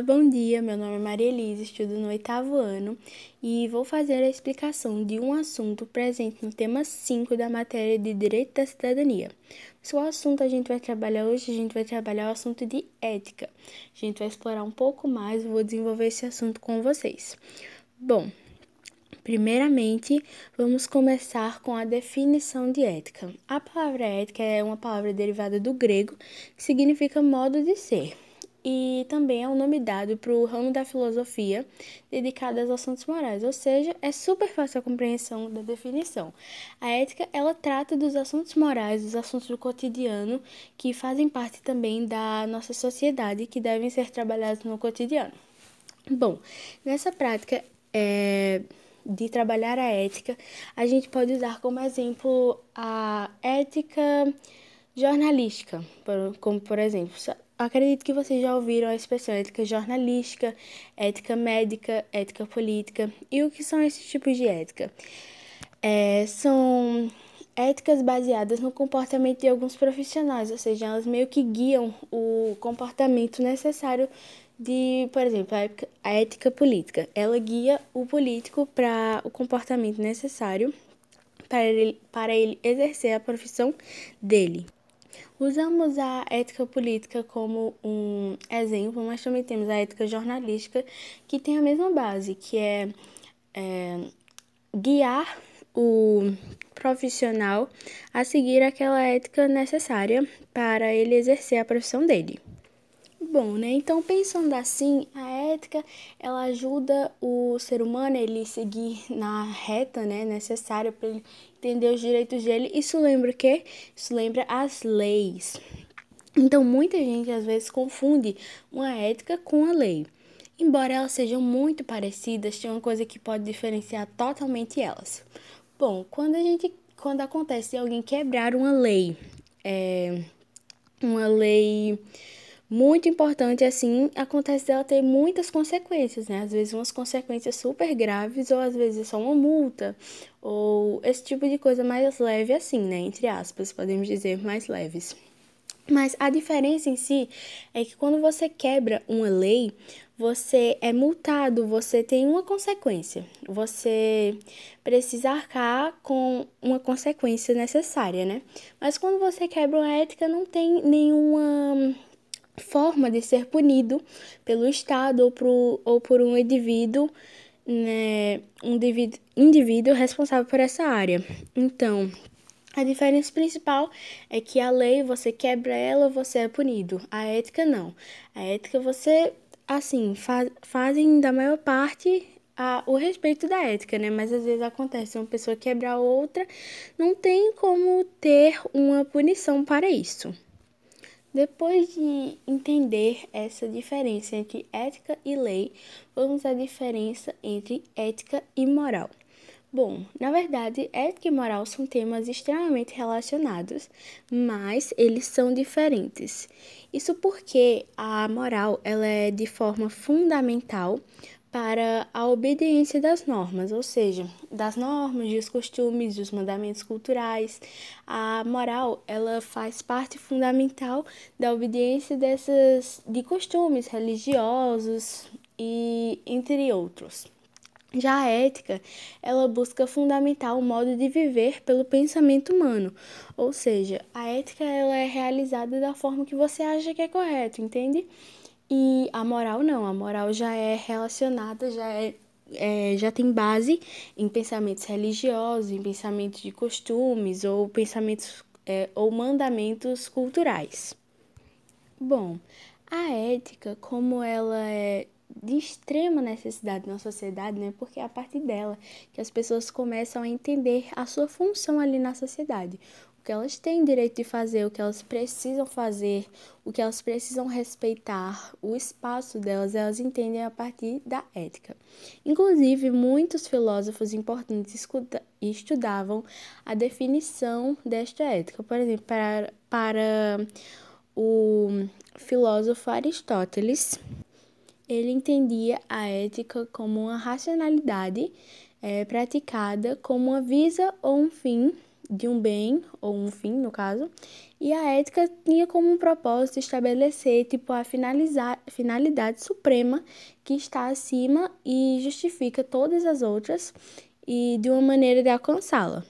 Bom dia. Meu nome é Maria Elisa, estudo no oitavo ano e vou fazer a explicação de um assunto presente no tema 5 da matéria de Direito da Cidadania. Se o assunto a gente vai trabalhar hoje, a gente vai trabalhar o assunto de ética. A gente vai explorar um pouco mais, vou desenvolver esse assunto com vocês. Bom, Primeiramente, vamos começar com a definição de ética. A palavra ética é uma palavra derivada do grego que significa modo de ser e também é o um nome dado para o ramo da filosofia dedicado aos assuntos morais, ou seja, é super fácil a compreensão da definição. A ética, ela trata dos assuntos morais, dos assuntos do cotidiano que fazem parte também da nossa sociedade que devem ser trabalhados no cotidiano. Bom, nessa prática é, de trabalhar a ética, a gente pode usar como exemplo a ética jornalística, como por exemplo, Acredito que vocês já ouviram a expressão ética jornalística, ética médica, ética política. E o que são esses tipos de ética? É, são éticas baseadas no comportamento de alguns profissionais, ou seja, elas meio que guiam o comportamento necessário de, por exemplo, a ética política. Ela guia o político para o comportamento necessário para ele, para ele exercer a profissão dele. Usamos a ética política como um exemplo, mas também temos a ética jornalística, que tem a mesma base, que é, é guiar o profissional a seguir aquela ética necessária para ele exercer a profissão dele. Bom, né? Então, pensando assim, a ética, ela ajuda o ser humano a ele seguir na reta, né, necessária para ele entender os direitos dele. Isso lembra o quê? Isso lembra as leis. Então, muita gente às vezes confunde uma ética com a lei. Embora elas sejam muito parecidas, tem uma coisa que pode diferenciar totalmente elas. Bom, quando a gente quando acontece alguém quebrar uma lei, é, uma lei muito importante assim, acontece dela ter muitas consequências, né? Às vezes umas consequências super graves, ou às vezes só uma multa, ou esse tipo de coisa mais leve assim, né? Entre aspas, podemos dizer mais leves. Mas a diferença em si é que quando você quebra uma lei, você é multado, você tem uma consequência. Você precisa arcar com uma consequência necessária, né? Mas quando você quebra uma ética, não tem nenhuma forma de ser punido pelo Estado ou, pro, ou por um indivíduo, né, um indivíduo, indivíduo responsável por essa área. Então, a diferença principal é que a lei, você quebra ela, você é punido. A ética, não. A ética, você, assim, faz, fazem da maior parte a, o respeito da ética, né? Mas às vezes acontece uma pessoa quebrar outra, não tem como ter uma punição para isso. Depois de entender essa diferença entre ética e lei, vamos à diferença entre ética e moral. Bom, na verdade, ética e moral são temas extremamente relacionados, mas eles são diferentes. Isso porque a moral ela é de forma fundamental para a obediência das normas, ou seja, das normas, dos costumes, dos mandamentos culturais. A moral, ela faz parte fundamental da obediência dessas de costumes religiosos e entre outros. Já a ética, ela busca fundamentar o modo de viver pelo pensamento humano, ou seja, a ética ela é realizada da forma que você acha que é correto, entende? E a moral não, a moral já é relacionada, já é, é, já tem base em pensamentos religiosos, em pensamentos de costumes ou pensamentos é, ou mandamentos culturais. Bom, a ética, como ela é de extrema necessidade na sociedade, né? Porque é a partir dela que as pessoas começam a entender a sua função ali na sociedade o que elas têm direito de fazer, o que elas precisam fazer, o que elas precisam respeitar, o espaço delas, elas entendem a partir da ética. Inclusive, muitos filósofos importantes estudavam a definição desta ética. Por exemplo, para, para o filósofo Aristóteles, ele entendia a ética como uma racionalidade é, praticada como uma visa ou um fim de um bem, ou um fim, no caso, e a ética tinha como propósito estabelecer, tipo, a finalizar, finalidade suprema que está acima e justifica todas as outras e de uma maneira de alcançá-la.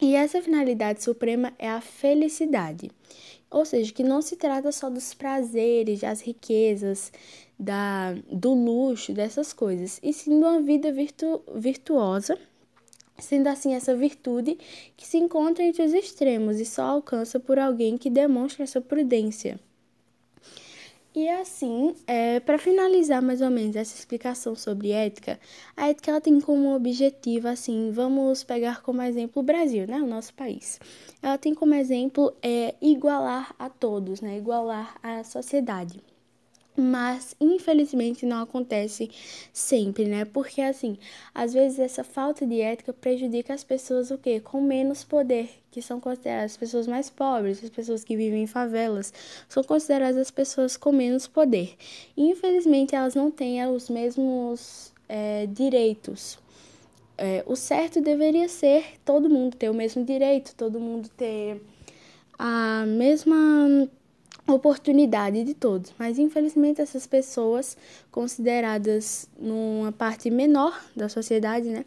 E essa finalidade suprema é a felicidade. Ou seja, que não se trata só dos prazeres, das riquezas, da, do luxo, dessas coisas, e sim de uma vida virtu, virtuosa, sendo assim essa virtude que se encontra entre os extremos e só alcança por alguém que demonstra essa prudência. E assim, é, para finalizar mais ou menos essa explicação sobre ética, a ética ela tem como objetivo, assim, vamos pegar como exemplo o Brasil, né, o nosso país. Ela tem como exemplo é, igualar a todos, né, igualar a sociedade mas infelizmente não acontece sempre, né? Porque assim, às vezes essa falta de ética prejudica as pessoas o quê? Com menos poder, que são consideradas as pessoas mais pobres, as pessoas que vivem em favelas, são consideradas as pessoas com menos poder. E, infelizmente elas não têm os mesmos é, direitos. É, o certo deveria ser todo mundo ter o mesmo direito, todo mundo ter a mesma oportunidade de todos, mas infelizmente essas pessoas consideradas numa parte menor da sociedade, né?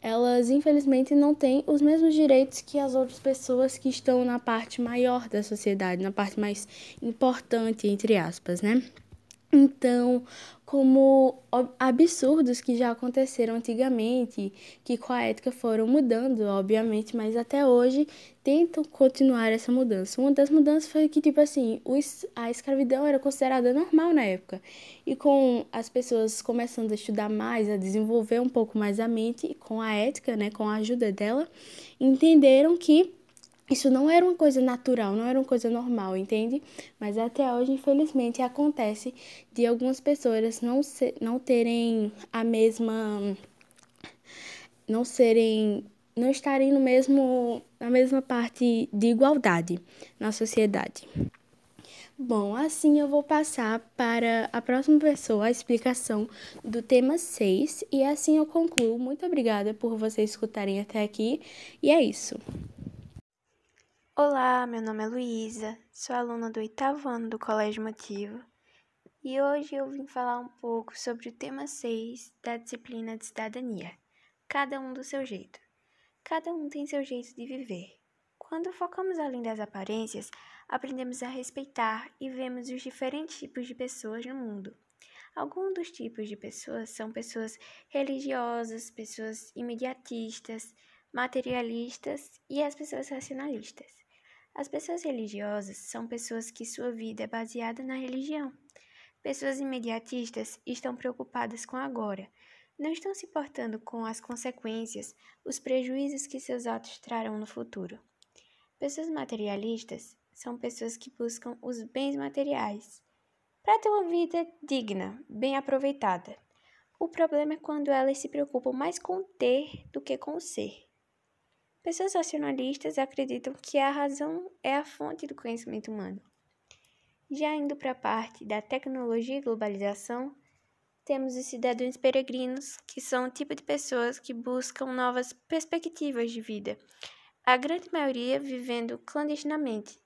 Elas infelizmente não têm os mesmos direitos que as outras pessoas que estão na parte maior da sociedade, na parte mais importante, entre aspas, né? Então, como absurdos que já aconteceram antigamente, que com a ética foram mudando, obviamente, mas até hoje tentam continuar essa mudança. Uma das mudanças foi que, tipo assim, a escravidão era considerada normal na época. E com as pessoas começando a estudar mais, a desenvolver um pouco mais a mente, com a ética, né, com a ajuda dela, entenderam que isso não era uma coisa natural, não era uma coisa normal, entende? Mas até hoje, infelizmente, acontece de algumas pessoas não, ser, não terem a mesma. não serem. não estarem no mesmo, na mesma parte de igualdade na sociedade. Bom, assim eu vou passar para a próxima pessoa a explicação do tema 6 e assim eu concluo. Muito obrigada por vocês escutarem até aqui e é isso. Olá, meu nome é Luísa, sou aluna do oitavo ano do Colégio Motivo e hoje eu vim falar um pouco sobre o tema 6 da disciplina de cidadania. Cada um do seu jeito. Cada um tem seu jeito de viver. Quando focamos além das aparências, aprendemos a respeitar e vemos os diferentes tipos de pessoas no mundo. Alguns dos tipos de pessoas são pessoas religiosas, pessoas imediatistas, materialistas e as pessoas racionalistas. As pessoas religiosas são pessoas que sua vida é baseada na religião. Pessoas imediatistas estão preocupadas com agora, não estão se importando com as consequências, os prejuízos que seus atos trarão no futuro. Pessoas materialistas são pessoas que buscam os bens materiais para ter uma vida digna, bem aproveitada. O problema é quando elas se preocupam mais com ter do que com ser. Pessoas racionalistas acreditam que a razão é a fonte do conhecimento humano. Já indo para a parte da tecnologia e globalização, temos os cidadãos peregrinos, que são o tipo de pessoas que buscam novas perspectivas de vida, a grande maioria vivendo clandestinamente,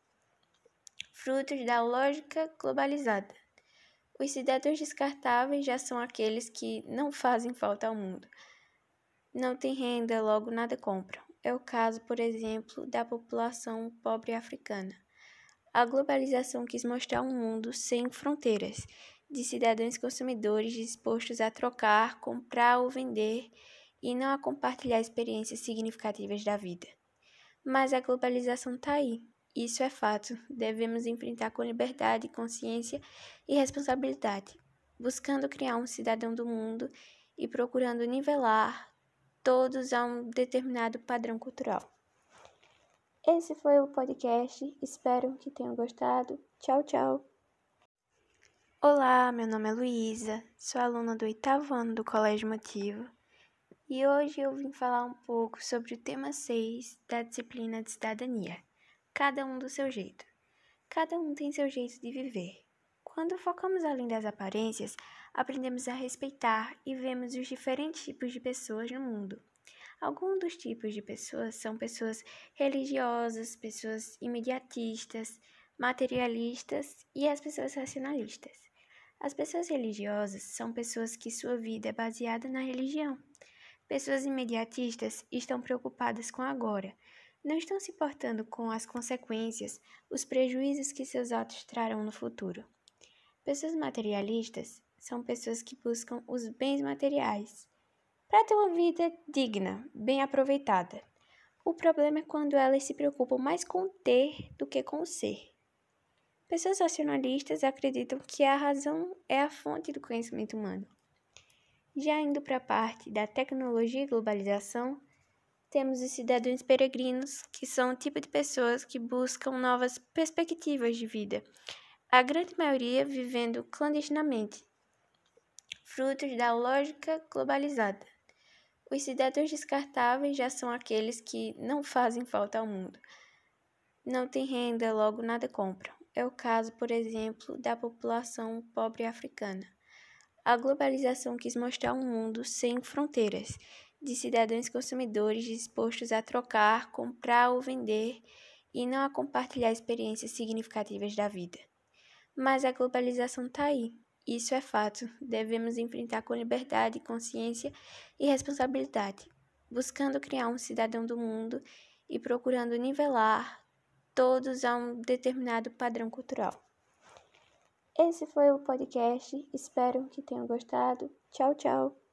frutos da lógica globalizada. Os cidadãos descartáveis já são aqueles que não fazem falta ao mundo. Não têm renda, logo nada compram. É o caso, por exemplo, da população pobre africana. A globalização quis mostrar um mundo sem fronteiras, de cidadãos consumidores dispostos a trocar, comprar ou vender e não a compartilhar experiências significativas da vida. Mas a globalização está aí. Isso é fato. Devemos enfrentar com liberdade, consciência e responsabilidade, buscando criar um cidadão do mundo e procurando nivelar, todos a um determinado padrão cultural. Esse foi o podcast, espero que tenham gostado. Tchau, tchau! Olá, meu nome é Luísa, sou aluna do oitavo ano do Colégio Motivo e hoje eu vim falar um pouco sobre o tema 6 da disciplina de cidadania. Cada um do seu jeito. Cada um tem seu jeito de viver. Quando focamos além das aparências, aprendemos a respeitar e vemos os diferentes tipos de pessoas no mundo. Alguns dos tipos de pessoas são pessoas religiosas, pessoas imediatistas, materialistas e as pessoas racionalistas. As pessoas religiosas são pessoas que sua vida é baseada na religião. Pessoas imediatistas estão preocupadas com agora, não estão se importando com as consequências, os prejuízos que seus atos trarão no futuro. Pessoas materialistas são pessoas que buscam os bens materiais para ter uma vida digna, bem aproveitada. O problema é quando elas se preocupam mais com ter do que com ser. Pessoas racionalistas acreditam que a razão é a fonte do conhecimento humano. Já indo para a parte da tecnologia e globalização, temos os cidadãos peregrinos, que são o tipo de pessoas que buscam novas perspectivas de vida, a grande maioria vivendo clandestinamente, frutos da lógica globalizada. Os cidadãos descartáveis já são aqueles que não fazem falta ao mundo. Não têm renda, logo nada compram. É o caso, por exemplo, da população pobre africana. A globalização quis mostrar um mundo sem fronteiras, de cidadãos consumidores dispostos a trocar, comprar ou vender e não a compartilhar experiências significativas da vida. Mas a globalização está aí, isso é fato. Devemos enfrentar com liberdade, consciência e responsabilidade, buscando criar um cidadão do mundo e procurando nivelar todos a um determinado padrão cultural. Esse foi o podcast. Espero que tenham gostado. Tchau, tchau.